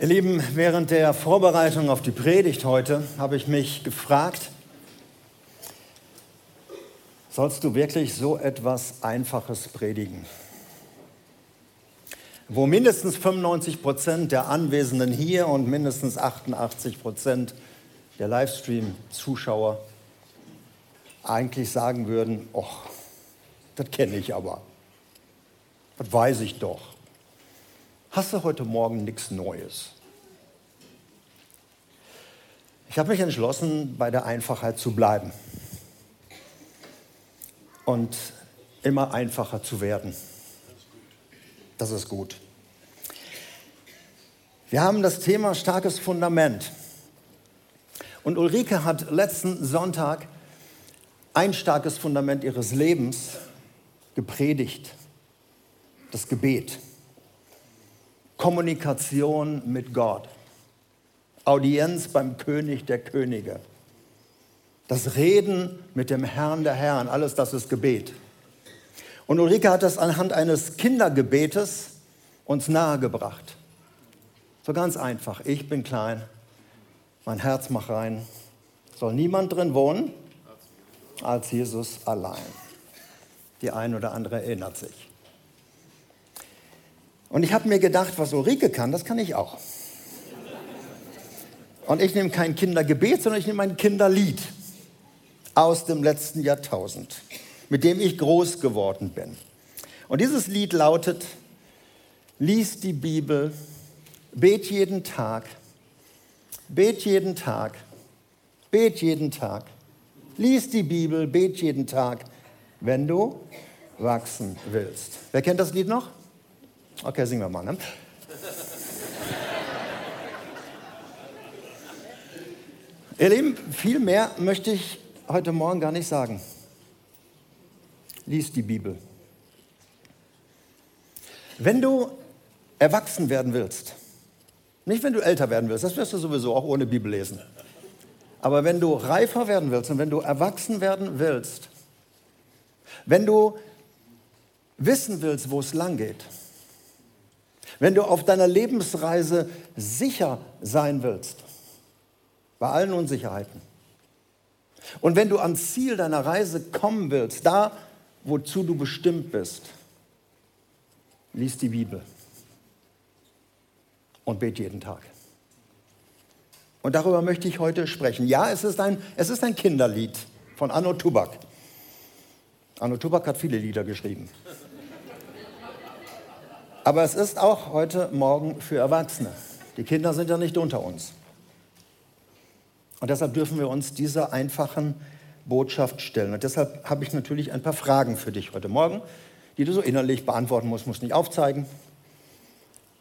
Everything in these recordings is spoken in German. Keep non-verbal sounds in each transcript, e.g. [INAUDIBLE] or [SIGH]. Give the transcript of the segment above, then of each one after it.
Ihr Lieben, während der Vorbereitung auf die Predigt heute habe ich mich gefragt, sollst du wirklich so etwas Einfaches predigen? Wo mindestens 95 Prozent der Anwesenden hier und mindestens 88 Prozent der Livestream-Zuschauer eigentlich sagen würden, oh, das kenne ich aber, das weiß ich doch hast du heute Morgen nichts Neues. Ich habe mich entschlossen, bei der Einfachheit zu bleiben und immer einfacher zu werden. Das ist gut. Wir haben das Thema starkes Fundament. Und Ulrike hat letzten Sonntag ein starkes Fundament ihres Lebens gepredigt, das Gebet. Kommunikation mit Gott. Audienz beim König der Könige. Das Reden mit dem Herrn der Herren, alles das ist Gebet. Und Ulrike hat das anhand eines Kindergebetes uns nahegebracht. So ganz einfach. Ich bin klein, mein Herz macht rein. Soll niemand drin wohnen als Jesus allein. Die ein oder andere erinnert sich. Und ich habe mir gedacht, was Ulrike kann, das kann ich auch. Und ich nehme kein Kindergebet, sondern ich nehme ein Kinderlied aus dem letzten Jahrtausend, mit dem ich groß geworden bin. Und dieses Lied lautet, lies die Bibel, bet jeden Tag, bet jeden Tag, bet jeden Tag, lies die Bibel, bet jeden Tag, wenn du wachsen willst. Wer kennt das Lied noch? Okay, singen wir mal. Ne? Ihr Lieben, viel mehr möchte ich heute Morgen gar nicht sagen. Lies die Bibel. Wenn du erwachsen werden willst, nicht wenn du älter werden willst, das wirst du sowieso auch ohne Bibel lesen. Aber wenn du reifer werden willst und wenn du erwachsen werden willst, wenn du wissen willst, wo es lang geht, wenn du auf deiner Lebensreise sicher sein willst, bei allen Unsicherheiten, und wenn du ans Ziel deiner Reise kommen willst, da, wozu du bestimmt bist, lies die Bibel und bet jeden Tag. Und darüber möchte ich heute sprechen. Ja, es ist ein, es ist ein Kinderlied von Anno Tubak. Anno Tubak hat viele Lieder geschrieben. Aber es ist auch heute Morgen für Erwachsene. Die Kinder sind ja nicht unter uns. Und deshalb dürfen wir uns dieser einfachen Botschaft stellen. Und deshalb habe ich natürlich ein paar Fragen für dich heute Morgen, die du so innerlich beantworten musst, musst nicht aufzeigen.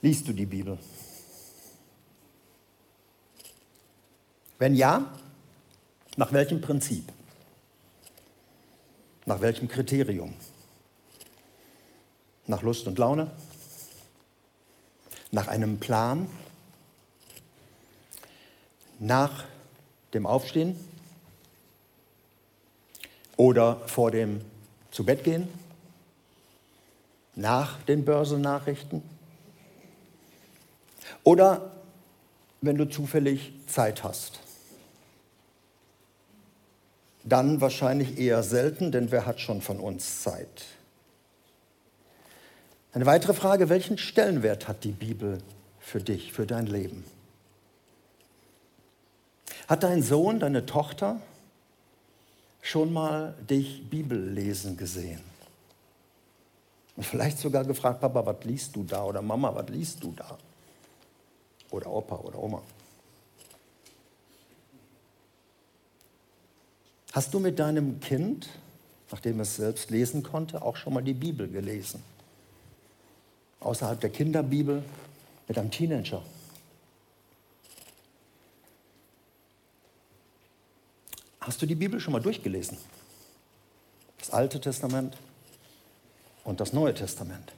Liest du die Bibel? Wenn ja, nach welchem Prinzip? Nach welchem Kriterium? Nach Lust und Laune? Nach einem Plan, nach dem Aufstehen oder vor dem Zubettgehen, nach den Börsennachrichten oder wenn du zufällig Zeit hast. Dann wahrscheinlich eher selten, denn wer hat schon von uns Zeit? Eine weitere Frage, welchen Stellenwert hat die Bibel für dich, für dein Leben? Hat dein Sohn, deine Tochter schon mal dich Bibel lesen gesehen? Und vielleicht sogar gefragt, Papa, was liest du da? Oder Mama, was liest du da? Oder Opa oder Oma. Hast du mit deinem Kind, nachdem es selbst lesen konnte, auch schon mal die Bibel gelesen? Außerhalb der Kinderbibel mit einem Teenager. Hast du die Bibel schon mal durchgelesen? Das Alte Testament und das Neue Testament.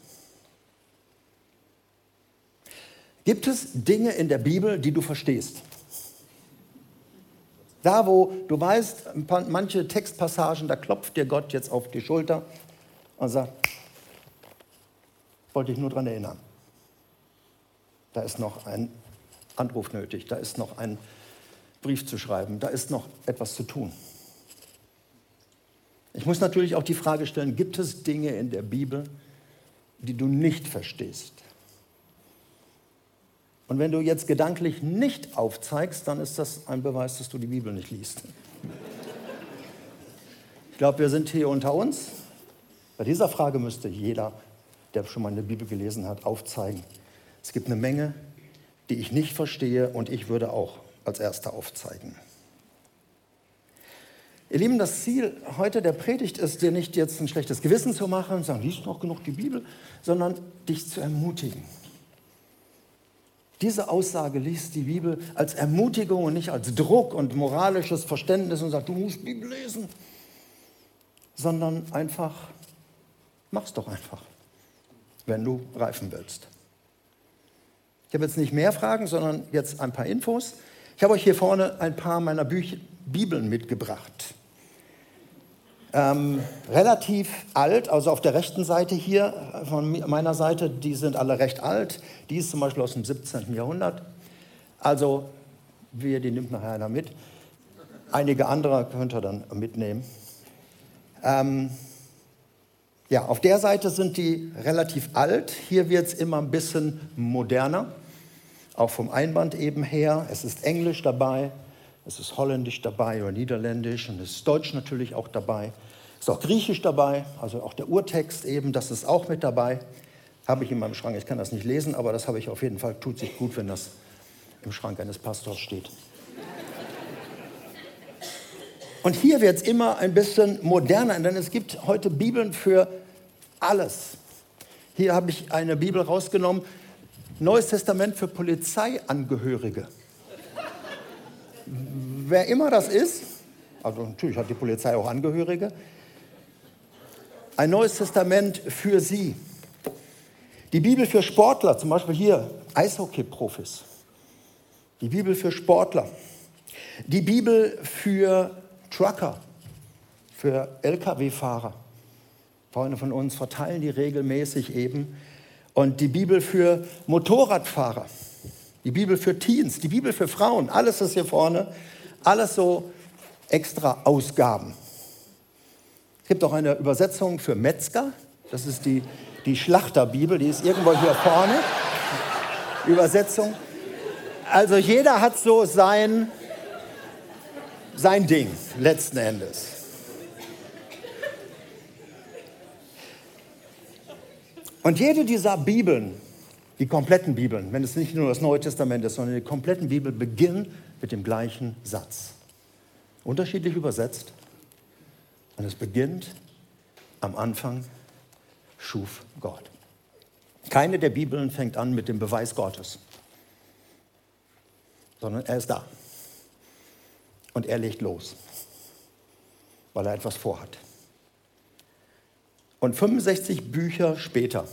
Gibt es Dinge in der Bibel, die du verstehst? Da, wo du weißt, manche Textpassagen, da klopft dir Gott jetzt auf die Schulter und sagt, wollte ich nur daran erinnern. Da ist noch ein Anruf nötig, da ist noch ein Brief zu schreiben, da ist noch etwas zu tun. Ich muss natürlich auch die Frage stellen, gibt es Dinge in der Bibel, die du nicht verstehst? Und wenn du jetzt gedanklich nicht aufzeigst, dann ist das ein Beweis, dass du die Bibel nicht liest. Ich glaube, wir sind hier unter uns. Bei dieser Frage müsste jeder, der schon mal eine Bibel gelesen hat, aufzeigen. Es gibt eine Menge, die ich nicht verstehe und ich würde auch als Erster aufzeigen. Ihr Lieben, das Ziel heute der Predigt ist, dir nicht jetzt ein schlechtes Gewissen zu machen und sagen, liest noch genug die Bibel, sondern dich zu ermutigen. Diese Aussage liest die Bibel als Ermutigung und nicht als Druck und moralisches Verständnis und sagt, du musst Bibel lesen, sondern einfach, mach's doch einfach, wenn du reifen willst. Ich habe jetzt nicht mehr Fragen, sondern jetzt ein paar Infos. Ich habe euch hier vorne ein paar meiner Büch Bibeln mitgebracht. Ähm, relativ alt, also auf der rechten Seite hier von meiner Seite, die sind alle recht alt. Die ist zum Beispiel aus dem 17. Jahrhundert. Also, wir, die nimmt nachher einer mit. Einige andere könnt ihr dann mitnehmen. Ähm, ja, auf der Seite sind die relativ alt. Hier wird es immer ein bisschen moderner, auch vom Einband eben her. Es ist Englisch dabei, es ist Holländisch dabei oder Niederländisch und es ist Deutsch natürlich auch dabei. Es ist auch Griechisch dabei, also auch der Urtext eben, das ist auch mit dabei. Habe ich in meinem Schrank. Ich kann das nicht lesen, aber das habe ich auf jeden Fall. Tut sich gut, wenn das im Schrank eines Pastors steht. Und hier wird es immer ein bisschen moderner, denn es gibt heute Bibeln für alles. Hier habe ich eine Bibel rausgenommen, Neues Testament für Polizeiangehörige. Wer immer das ist, also natürlich hat die Polizei auch Angehörige, ein neues Testament für sie. Die Bibel für Sportler, zum Beispiel hier Eishockey-Profis. Die Bibel für Sportler. Die Bibel für Trucker, für Lkw-Fahrer. Freunde von uns verteilen die regelmäßig eben. Und die Bibel für Motorradfahrer. Die Bibel für Teens, die Bibel für Frauen, alles ist hier vorne, alles so extra Ausgaben. Es gibt auch eine Übersetzung für Metzger, das ist die, die Schlachterbibel, die ist irgendwo hier vorne. Übersetzung. Also jeder hat so sein, sein Ding letzten Endes. Und jede dieser Bibeln die kompletten Bibeln, wenn es nicht nur das Neue Testament ist, sondern die kompletten Bibel beginnen mit dem gleichen Satz. Unterschiedlich übersetzt. Und es beginnt am Anfang schuf Gott. Keine der Bibeln fängt an mit dem Beweis Gottes, sondern er ist da. Und er legt los, weil er etwas vorhat. Und 65 Bücher später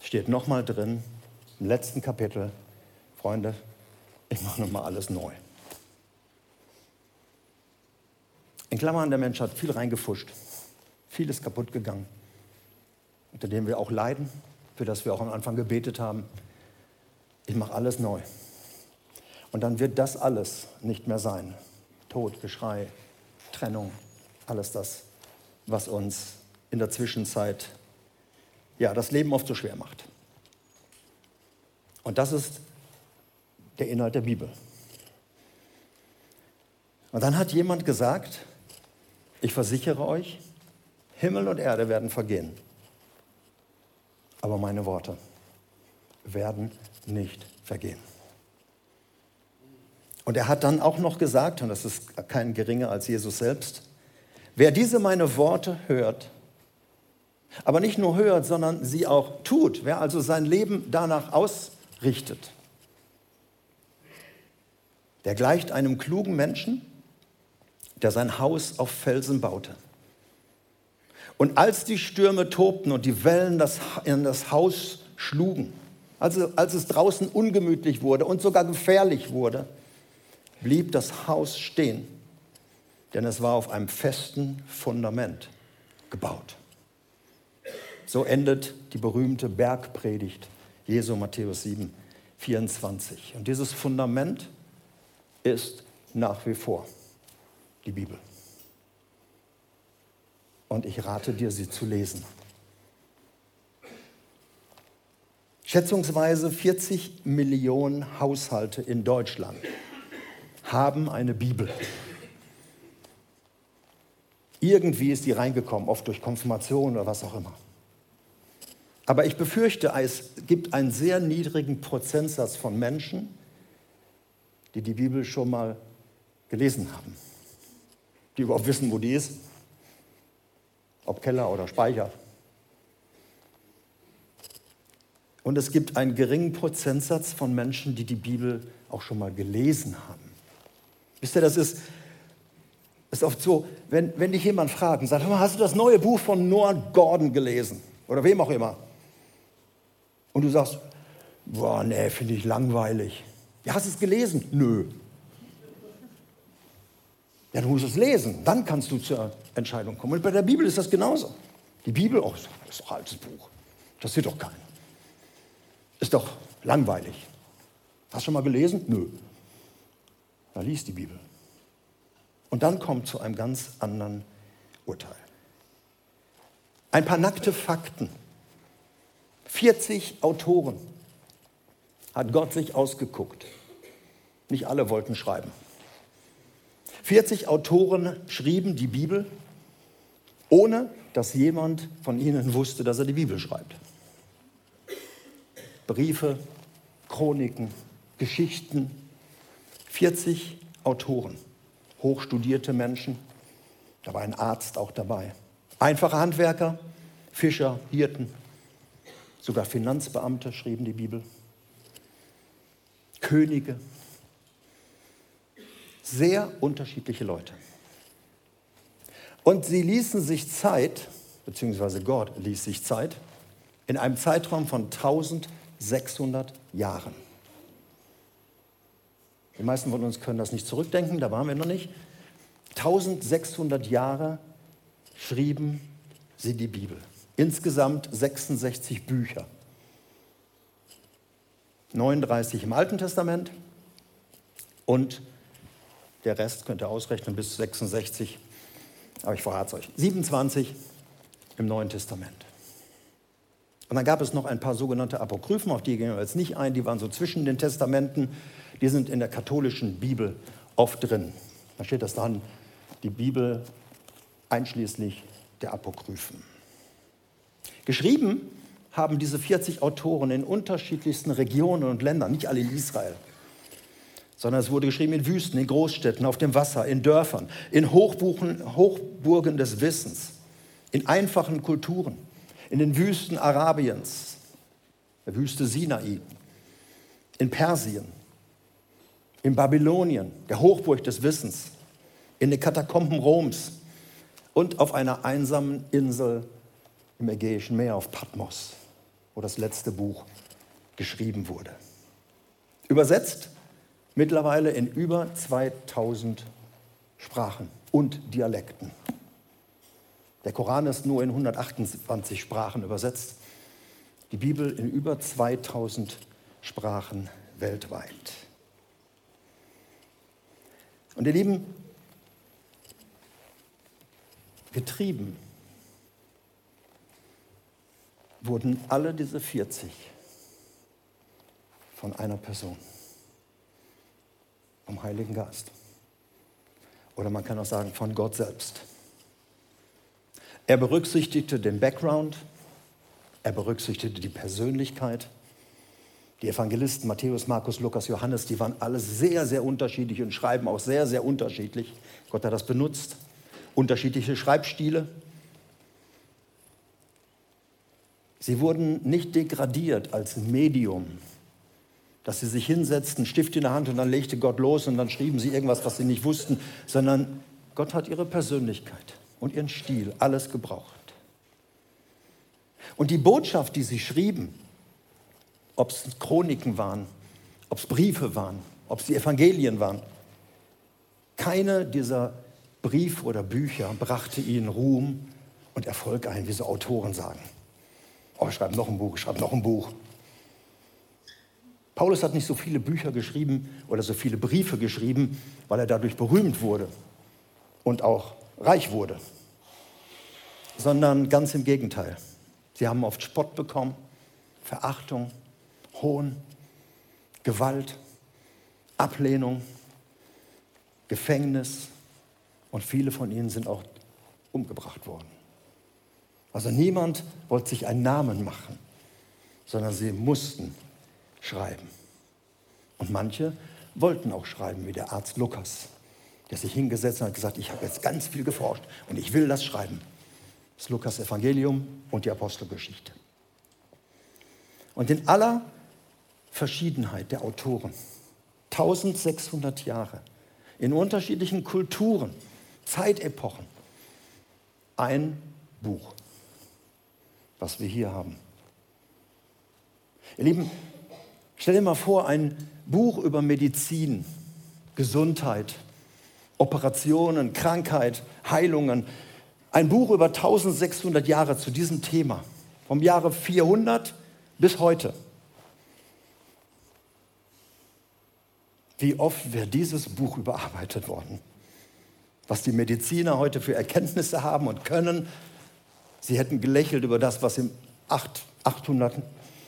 steht nochmal drin, im letzten Kapitel, Freunde, ich mache nochmal alles neu. In Klammern, der Mensch hat viel reingefuscht, viel ist kaputt gegangen, unter dem wir auch leiden, für das wir auch am Anfang gebetet haben. Ich mache alles neu. Und dann wird das alles nicht mehr sein. Tod, Geschrei, Trennung, alles das, was uns in der Zwischenzeit ja, das Leben oft so schwer macht. Und das ist der Inhalt der Bibel. Und dann hat jemand gesagt, ich versichere euch, Himmel und Erde werden vergehen, aber meine Worte werden nicht vergehen. Und er hat dann auch noch gesagt, und das ist kein geringer als Jesus selbst, wer diese meine Worte hört aber nicht nur hört, sondern sie auch tut. Wer also sein Leben danach ausrichtet, der gleicht einem klugen Menschen, der sein Haus auf Felsen baute. Und als die Stürme tobten und die Wellen das, in das Haus schlugen, also als es draußen ungemütlich wurde und sogar gefährlich wurde, blieb das Haus stehen, denn es war auf einem festen Fundament gebaut. So endet die berühmte Bergpredigt Jesu Matthäus 7, 24. Und dieses Fundament ist nach wie vor die Bibel. Und ich rate dir, sie zu lesen. Schätzungsweise 40 Millionen Haushalte in Deutschland haben eine Bibel. Irgendwie ist die reingekommen, oft durch Konfirmation oder was auch immer. Aber ich befürchte, es gibt einen sehr niedrigen Prozentsatz von Menschen, die die Bibel schon mal gelesen haben, die überhaupt wissen, wo die ist, ob Keller oder Speicher. Und es gibt einen geringen Prozentsatz von Menschen, die die Bibel auch schon mal gelesen haben. Wisst ihr, das ist, ist oft so, wenn, wenn dich jemand fragt und sagt, hast du das neue Buch von Noah Gordon gelesen? Oder wem auch immer. Und du sagst, boah, nee, finde ich langweilig. Ja, hast du es gelesen? Nö. Ja, du musst es lesen, dann kannst du zur Entscheidung kommen. Und bei der Bibel ist das genauso. Die Bibel, oh, das ist doch ein altes Buch. Das sieht doch keinen. Ist doch langweilig. Hast du schon mal gelesen? Nö. Da liest die Bibel. Und dann kommt zu einem ganz anderen Urteil. Ein paar nackte Fakten. 40 Autoren hat Gott sich ausgeguckt. Nicht alle wollten schreiben. 40 Autoren schrieben die Bibel, ohne dass jemand von ihnen wusste, dass er die Bibel schreibt. Briefe, Chroniken, Geschichten. 40 Autoren, hochstudierte Menschen, da war ein Arzt auch dabei. Einfache Handwerker, Fischer, Hirten, sogar Finanzbeamte schrieben die Bibel. Könige, sehr unterschiedliche Leute. Und sie ließen sich Zeit, beziehungsweise Gott ließ sich Zeit, in einem Zeitraum von 1600 Jahren. Die meisten von uns können das nicht zurückdenken, da waren wir noch nicht. 1600 Jahre schrieben sie die Bibel. Insgesamt 66 Bücher. 39 im Alten Testament und der Rest könnt ihr ausrechnen bis 66, aber ich verrate es euch. 27 im Neuen Testament. Und dann gab es noch ein paar sogenannte Apokryphen, auf die gehen wir jetzt nicht ein, die waren so zwischen den Testamenten, die sind in der katholischen Bibel oft drin. Da steht das dran, die Bibel einschließlich der Apokryphen. Geschrieben haben diese 40 Autoren in unterschiedlichsten Regionen und Ländern, nicht alle in Israel sondern es wurde geschrieben in Wüsten, in Großstädten, auf dem Wasser, in Dörfern, in Hochbuchen, Hochburgen des Wissens, in einfachen Kulturen, in den Wüsten Arabiens, der Wüste Sinai, in Persien, in Babylonien, der Hochburg des Wissens, in den Katakomben Roms und auf einer einsamen Insel im Ägäischen Meer auf Patmos, wo das letzte Buch geschrieben wurde. Übersetzt mittlerweile in über 2000 Sprachen und Dialekten. Der Koran ist nur in 128 Sprachen übersetzt, die Bibel in über 2000 Sprachen weltweit. Und ihr Lieben, getrieben wurden alle diese 40 von einer Person vom Heiligen Geist. Oder man kann auch sagen, von Gott selbst. Er berücksichtigte den Background, er berücksichtigte die Persönlichkeit. Die Evangelisten Matthäus, Markus, Lukas, Johannes, die waren alle sehr, sehr unterschiedlich und schreiben auch sehr, sehr unterschiedlich. Gott hat das benutzt. Unterschiedliche Schreibstile. Sie wurden nicht degradiert als Medium, dass sie sich hinsetzten, Stift in der Hand und dann legte Gott los und dann schrieben sie irgendwas, was sie nicht wussten, sondern Gott hat ihre Persönlichkeit und ihren Stil, alles gebraucht. Und die Botschaft, die sie schrieben, ob es Chroniken waren, ob es Briefe waren, ob es die Evangelien waren, keine dieser Briefe oder Bücher brachte ihnen Ruhm und Erfolg ein, wie so Autoren sagen. Oh, schreib noch ein Buch, schreib noch ein Buch. Paulus hat nicht so viele Bücher geschrieben oder so viele Briefe geschrieben, weil er dadurch berühmt wurde und auch reich wurde, sondern ganz im Gegenteil. Sie haben oft Spott bekommen, Verachtung, Hohn, Gewalt, Ablehnung, Gefängnis und viele von ihnen sind auch umgebracht worden. Also niemand wollte sich einen Namen machen, sondern sie mussten schreiben. Und manche wollten auch schreiben, wie der Arzt Lukas, der sich hingesetzt hat und gesagt, ich habe jetzt ganz viel geforscht und ich will das schreiben. Das Lukas Evangelium und die Apostelgeschichte. Und in aller Verschiedenheit der Autoren, 1600 Jahre, in unterschiedlichen Kulturen, Zeitepochen, ein Buch, was wir hier haben. Ihr Lieben, stell dir mal vor, ein Buch über Medizin, Gesundheit, Operationen, Krankheit, Heilungen. Ein Buch über 1600 Jahre zu diesem Thema, vom Jahre 400 bis heute. Wie oft wäre dieses Buch überarbeitet worden? Was die Mediziner heute für Erkenntnisse haben und können. Sie hätten gelächelt über das, was im 800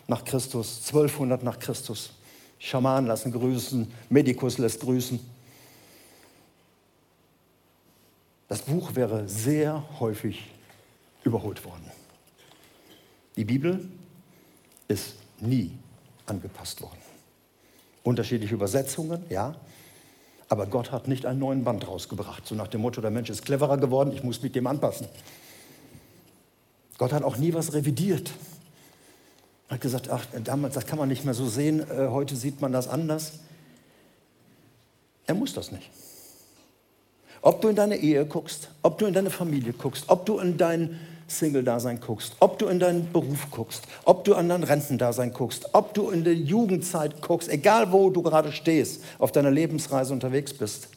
nach Christus, 1200 nach Christus. Schamanen lassen grüßen, Medikus lässt grüßen. Das Buch wäre sehr häufig überholt worden. Die Bibel ist nie angepasst worden. Unterschiedliche Übersetzungen, ja. Aber Gott hat nicht einen neuen Band rausgebracht, so nach dem Motto, der Mensch ist cleverer geworden, ich muss mit dem anpassen. Gott hat auch nie was revidiert. Er hat gesagt, ach, damals, das kann man nicht mehr so sehen, äh, heute sieht man das anders. Er muss das nicht. Ob du in deine Ehe guckst, ob du in deine Familie guckst, ob du in dein Single-Dasein guckst, ob du in deinen Beruf guckst, ob du an dein Rentendasein guckst, ob du in der Jugendzeit guckst, egal wo du gerade stehst, auf deiner Lebensreise unterwegs bist.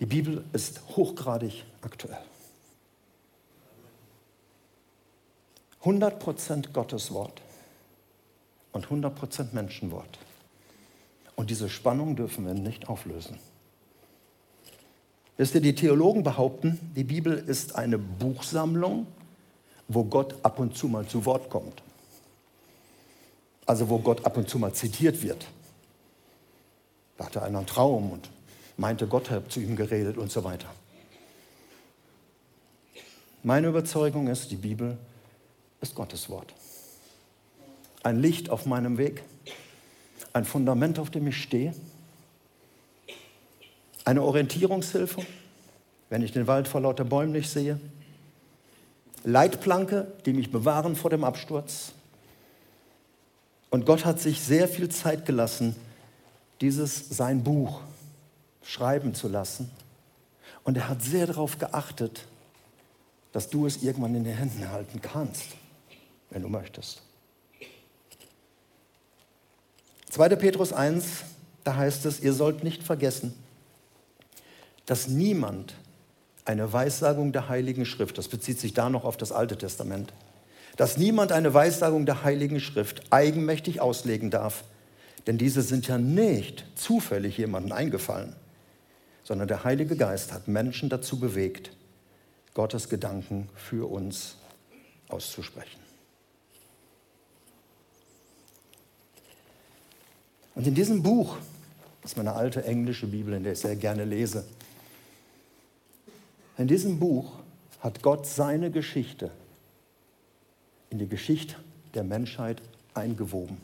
Die Bibel ist hochgradig aktuell. 100% Gottes Wort und 100% Menschenwort. Und diese Spannung dürfen wir nicht auflösen. Wisst ihr, die Theologen behaupten, die Bibel ist eine Buchsammlung, wo Gott ab und zu mal zu Wort kommt. Also wo Gott ab und zu mal zitiert wird. Da hatte einer einen Traum und meinte, Gott hat zu ihm geredet und so weiter. Meine Überzeugung ist, die Bibel ist Gottes Wort. Ein Licht auf meinem Weg, ein Fundament, auf dem ich stehe eine Orientierungshilfe, wenn ich den Wald vor lauter Bäumen nicht sehe. Leitplanke, die mich bewahren vor dem Absturz. Und Gott hat sich sehr viel Zeit gelassen, dieses sein Buch schreiben zu lassen. Und er hat sehr darauf geachtet, dass du es irgendwann in den Händen halten kannst, wenn du möchtest. 2. Petrus 1, da heißt es, ihr sollt nicht vergessen, dass niemand eine Weissagung der Heiligen Schrift, das bezieht sich da noch auf das Alte Testament, dass niemand eine Weissagung der Heiligen Schrift eigenmächtig auslegen darf, denn diese sind ja nicht zufällig jemandem eingefallen, sondern der Heilige Geist hat Menschen dazu bewegt, Gottes Gedanken für uns auszusprechen. Und in diesem Buch, das ist meine alte englische Bibel, in der ich sehr gerne lese, in diesem Buch hat Gott seine Geschichte in die Geschichte der Menschheit eingewoben.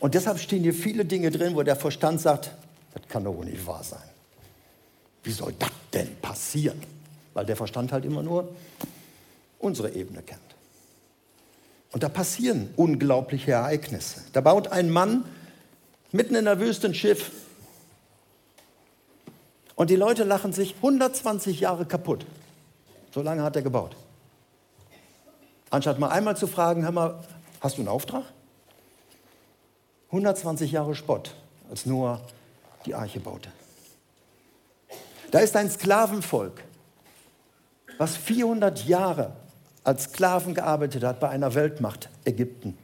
Und deshalb stehen hier viele Dinge drin, wo der Verstand sagt, das kann doch wohl nicht wahr sein. Wie soll das denn passieren? Weil der Verstand halt immer nur unsere Ebene kennt. Und da passieren unglaubliche Ereignisse. Da baut ein Mann mitten in der Wüste ein Schiff und die Leute lachen sich 120 Jahre kaputt. So lange hat er gebaut. Anstatt mal einmal zu fragen, hör mal, hast du einen Auftrag? 120 Jahre Spott, als Noah die Arche baute. Da ist ein Sklavenvolk, was 400 Jahre als Sklaven gearbeitet hat bei einer Weltmacht, Ägypten.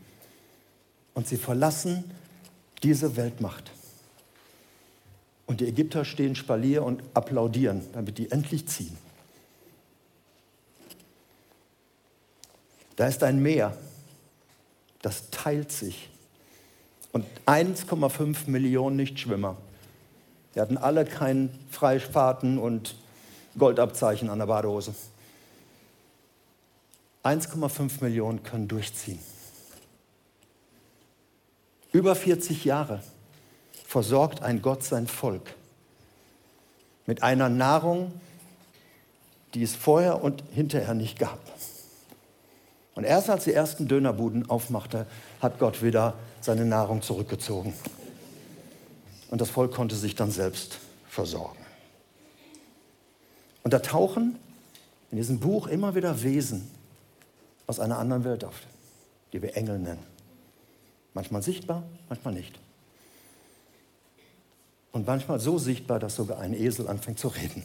Und sie verlassen diese Weltmacht. Und die Ägypter stehen Spalier und applaudieren, damit die endlich ziehen. Da ist ein Meer, das teilt sich. Und 1,5 Millionen Nichtschwimmer. Die hatten alle keinen Freifahrten und Goldabzeichen an der Badehose. 1,5 Millionen können durchziehen. Über 40 Jahre versorgt ein Gott sein Volk mit einer Nahrung, die es vorher und hinterher nicht gab. Und erst als die ersten Dönerbuden aufmachte, hat Gott wieder seine Nahrung zurückgezogen. Und das Volk konnte sich dann selbst versorgen. Und da tauchen in diesem Buch immer wieder Wesen aus einer anderen Welt auf, die wir Engel nennen. Manchmal sichtbar, manchmal nicht. Und manchmal so sichtbar, dass sogar ein Esel anfängt zu reden.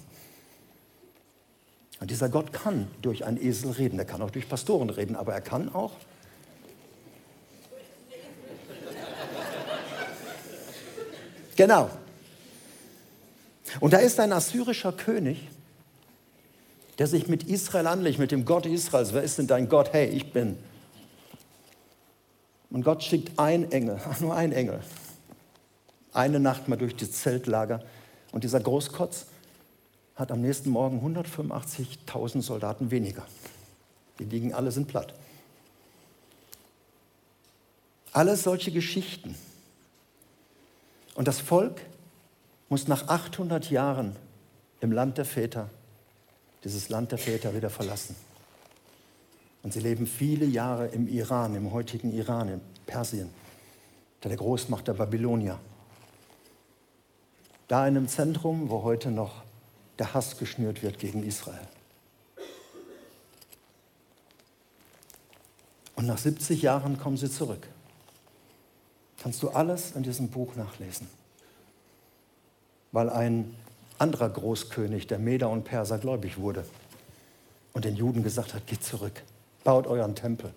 Und dieser Gott kann durch einen Esel reden, er kann auch durch Pastoren reden, aber er kann auch Genau. Und da ist ein assyrischer König, der sich mit Israel anlegt, mit dem Gott Israels. Wer ist denn dein Gott? Hey, ich bin. Und Gott schickt ein Engel, [LAUGHS] nur ein Engel, eine Nacht mal durch das Zeltlager. Und dieser Großkotz hat am nächsten Morgen 185.000 Soldaten weniger. Die liegen alle sind platt. Alles solche Geschichten. Und das Volk muss nach 800 Jahren im Land der Väter dieses Land der Väter wieder verlassen. Und sie leben viele Jahre im Iran, im heutigen Iran, in Persien, unter der Großmacht der Babylonier. Da in einem Zentrum, wo heute noch der Hass geschnürt wird gegen Israel. Und nach 70 Jahren kommen sie zurück. Kannst du alles in diesem Buch nachlesen. Weil ein anderer Großkönig, der Meder und Perser, gläubig wurde und den Juden gesagt hat, geht zurück, baut euren Tempel.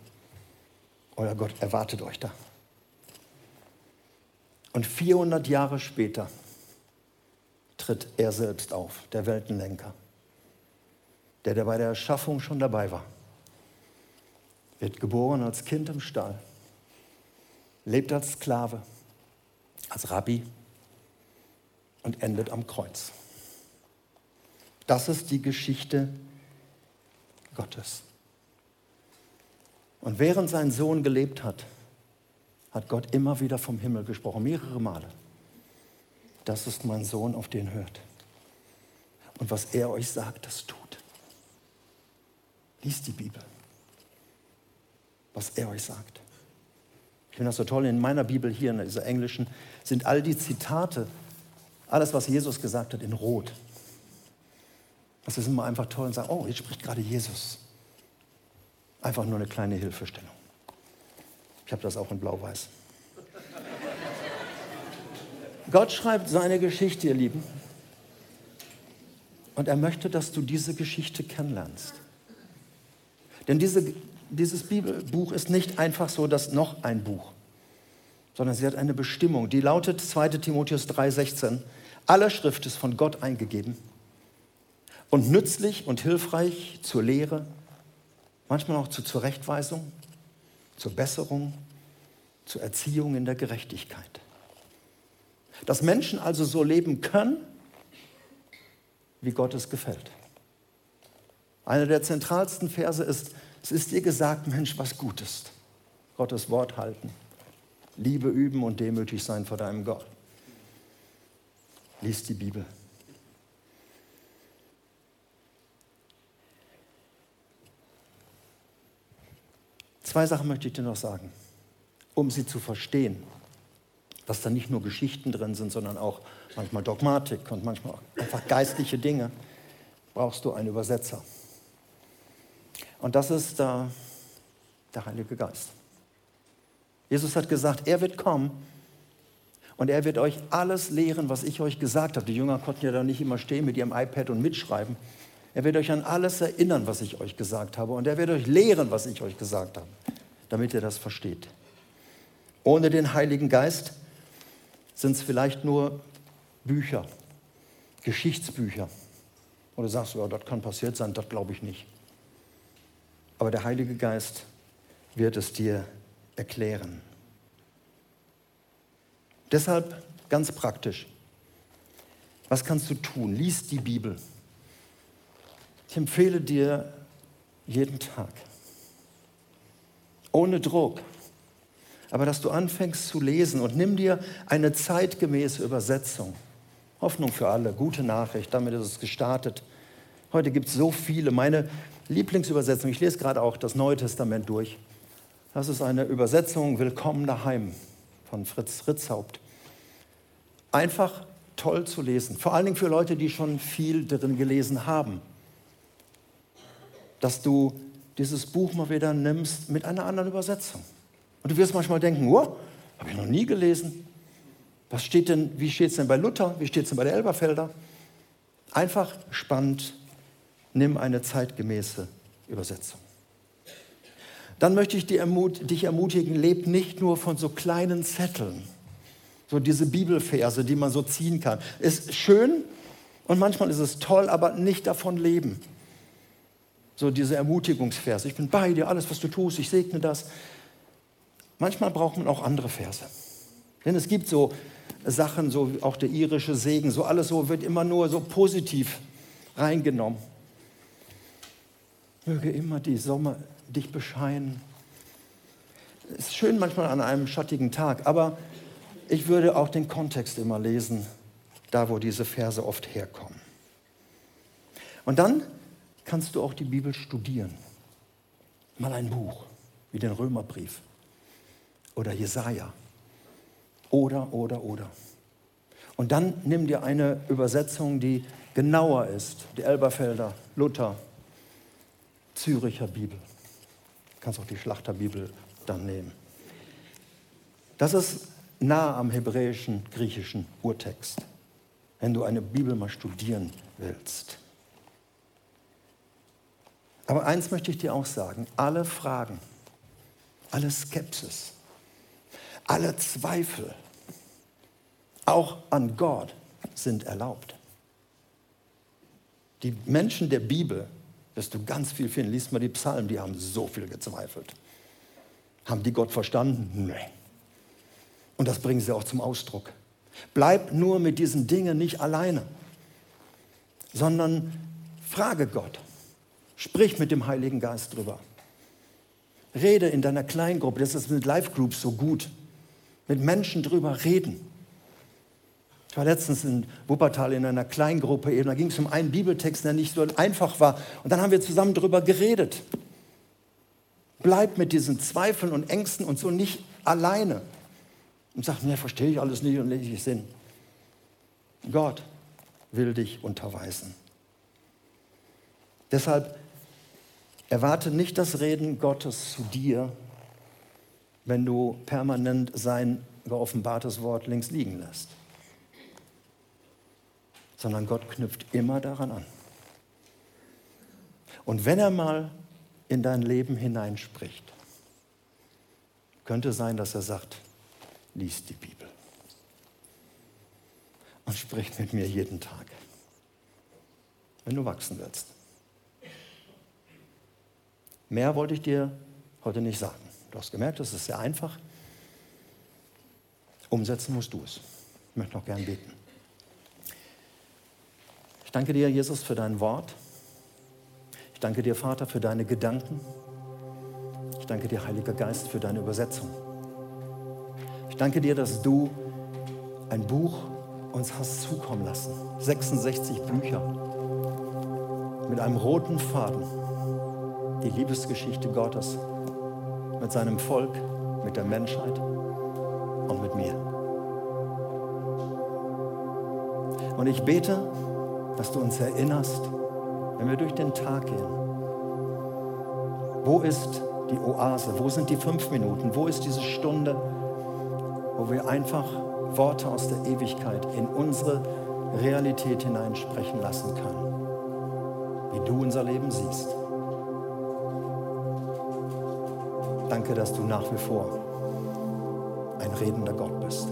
Euer Gott erwartet euch da. Und 400 Jahre später tritt er selbst auf, der Weltenlenker, der, der bei der Erschaffung schon dabei war. Wird geboren als Kind im Stall, lebt als Sklave, als Rabbi und endet am Kreuz. Das ist die Geschichte Gottes. Und während sein Sohn gelebt hat, hat Gott immer wieder vom Himmel gesprochen, mehrere Male das ist mein Sohn, auf den hört. Und was er euch sagt, das tut. Liest die Bibel, was er euch sagt. Ich finde das so toll, in meiner Bibel hier, in dieser englischen, sind all die Zitate, alles, was Jesus gesagt hat, in Rot. Das ist immer einfach toll und sagen, oh, jetzt spricht gerade Jesus. Einfach nur eine kleine Hilfestellung. Ich habe das auch in Blau-Weiß. Gott schreibt seine Geschichte, ihr Lieben. Und er möchte, dass du diese Geschichte kennenlernst. Denn diese, dieses Bibelbuch ist nicht einfach so, dass noch ein Buch, sondern sie hat eine Bestimmung. Die lautet 2 Timotheus 3,16. Alle Schrift ist von Gott eingegeben und nützlich und hilfreich zur Lehre, manchmal auch zur Zurechtweisung, zur Besserung, zur Erziehung in der Gerechtigkeit dass Menschen also so leben können, wie Gott es gefällt. Einer der zentralsten Verse ist, es ist dir gesagt, Mensch, was gut ist. Gottes Wort halten, Liebe üben und demütig sein vor deinem Gott. Lies die Bibel. Zwei Sachen möchte ich dir noch sagen, um sie zu verstehen dass da nicht nur Geschichten drin sind, sondern auch manchmal Dogmatik und manchmal einfach geistliche Dinge, brauchst du einen Übersetzer. Und das ist der, der Heilige Geist. Jesus hat gesagt, er wird kommen und er wird euch alles lehren, was ich euch gesagt habe. Die Jünger konnten ja da nicht immer stehen mit ihrem iPad und mitschreiben. Er wird euch an alles erinnern, was ich euch gesagt habe. Und er wird euch lehren, was ich euch gesagt habe, damit ihr das versteht. Ohne den Heiligen Geist sind es vielleicht nur Bücher, Geschichtsbücher. Du sagst, ja, das kann passiert sein, das glaube ich nicht. Aber der Heilige Geist wird es dir erklären. Deshalb ganz praktisch. Was kannst du tun? Lies die Bibel. Ich empfehle dir jeden Tag. Ohne Druck. Aber dass du anfängst zu lesen und nimm dir eine zeitgemäße Übersetzung. Hoffnung für alle, gute Nachricht, damit ist es gestartet. Heute gibt es so viele. Meine Lieblingsübersetzung, ich lese gerade auch das Neue Testament durch. Das ist eine Übersetzung Willkommen daheim von Fritz Ritzhaupt. Einfach toll zu lesen, vor allen Dingen für Leute, die schon viel darin gelesen haben. Dass du dieses Buch mal wieder nimmst mit einer anderen Übersetzung. Und du wirst manchmal denken, oh, habe ich noch nie gelesen. Was steht denn, wie steht es denn bei Luther? Wie steht es denn bei der Elberfelder? Einfach spannend, nimm eine zeitgemäße Übersetzung. Dann möchte ich dich ermutigen, leb nicht nur von so kleinen Zetteln, so diese Bibelverse, die man so ziehen kann. Ist schön und manchmal ist es toll, aber nicht davon leben. So diese Ermutigungsverse. Ich bin bei dir, alles, was du tust, ich segne das. Manchmal braucht man auch andere Verse. Denn es gibt so Sachen, so auch der irische Segen, so alles so wird immer nur so positiv reingenommen. Möge immer die Sommer dich bescheinen. Es ist schön manchmal an einem schattigen Tag, aber ich würde auch den Kontext immer lesen, da wo diese Verse oft herkommen. Und dann kannst du auch die Bibel studieren. Mal ein Buch, wie den Römerbrief oder Jesaja. Oder, oder, oder. Und dann nimm dir eine Übersetzung, die genauer ist. Die Elberfelder, Luther, Züricher Bibel. Du kannst auch die Schlachterbibel dann nehmen. Das ist nah am hebräischen, griechischen Urtext, wenn du eine Bibel mal studieren willst. Aber eins möchte ich dir auch sagen, alle Fragen, alle Skepsis, alle Zweifel, auch an Gott, sind erlaubt. Die Menschen der Bibel wirst du ganz viel finden. Lies mal die Psalmen, die haben so viel gezweifelt. Haben die Gott verstanden? Nee. Und das bringen sie auch zum Ausdruck. Bleib nur mit diesen Dingen nicht alleine, sondern frage Gott. Sprich mit dem Heiligen Geist drüber. Rede in deiner Kleingruppe, das ist mit Live-Groups so gut mit Menschen drüber reden. Ich war letztens in Wuppertal in einer Kleingruppe, eben, da ging es um einen Bibeltext, der nicht so einfach war. Und dann haben wir zusammen drüber geredet. Bleib mit diesen Zweifeln und Ängsten und so nicht alleine. Und sag, ne, verstehe ich alles nicht und lege ich Sinn. Gott will dich unterweisen. Deshalb erwarte nicht das Reden Gottes zu dir, wenn du permanent sein geoffenbartes Wort links liegen lässt. Sondern Gott knüpft immer daran an. Und wenn er mal in dein Leben hineinspricht, könnte sein, dass er sagt, lies die Bibel und sprich mit mir jeden Tag, wenn du wachsen willst. Mehr wollte ich dir heute nicht sagen. Du hast gemerkt, das ist sehr einfach. Umsetzen musst du es. Ich möchte noch gern beten. Ich danke dir, Jesus, für dein Wort. Ich danke dir, Vater, für deine Gedanken. Ich danke dir, Heiliger Geist, für deine Übersetzung. Ich danke dir, dass du ein Buch uns hast zukommen lassen. 66 Bücher mit einem roten Faden. Die Liebesgeschichte Gottes mit seinem Volk, mit der Menschheit und mit mir. Und ich bete, dass du uns erinnerst, wenn wir durch den Tag gehen, wo ist die Oase, wo sind die fünf Minuten, wo ist diese Stunde, wo wir einfach Worte aus der Ewigkeit in unsere Realität hineinsprechen lassen können, wie du unser Leben siehst. Dass du nach wie vor ein redender Gott bist.